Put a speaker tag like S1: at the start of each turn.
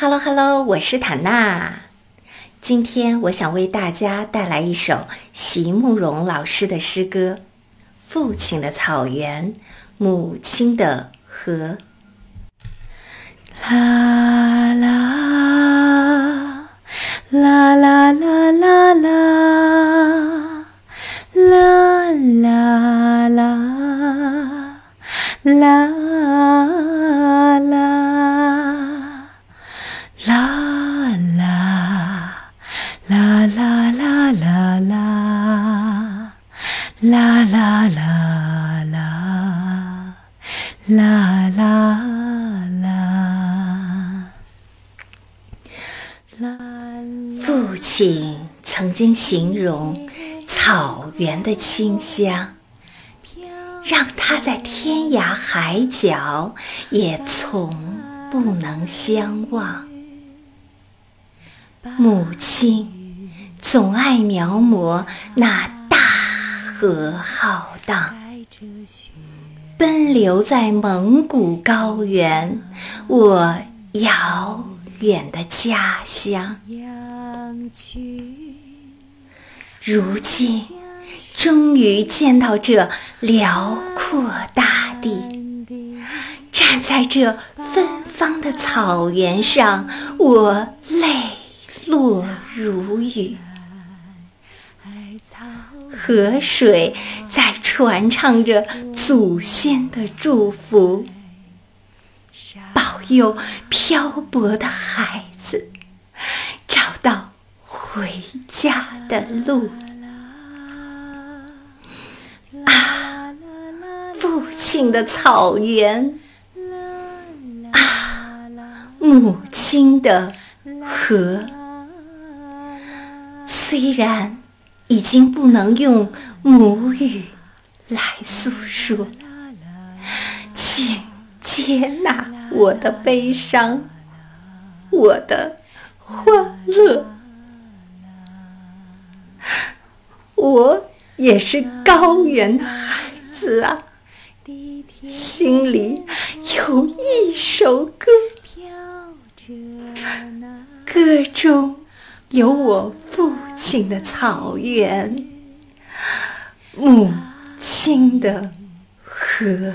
S1: Hello Hello，我是坦娜。今天我想为大家带来一首席慕容老师的诗歌《父亲的草原，母亲的河》。
S2: 啦啦啦啦啦啦啦啦啦啦啦。啦啦啦啦啦啦啦！
S1: 父亲曾经形容草原的清香，让他在天涯海角也从不能相忘。母亲总爱描摹那。河浩荡，奔流在蒙古高原，我遥远的家乡。如今，终于见到这辽阔大地，站在这芬芳的草原上，我泪落如雨。河水在传唱着祖先的祝福，保佑漂泊的孩子找到回家的路。啊，父亲的草原，啊，母亲的河，虽然。已经不能用母语来诉说，请接纳我的悲伤，我的欢乐。我也是高原的孩子啊，心里有一首歌，歌中。有我父亲的草原，母亲的河。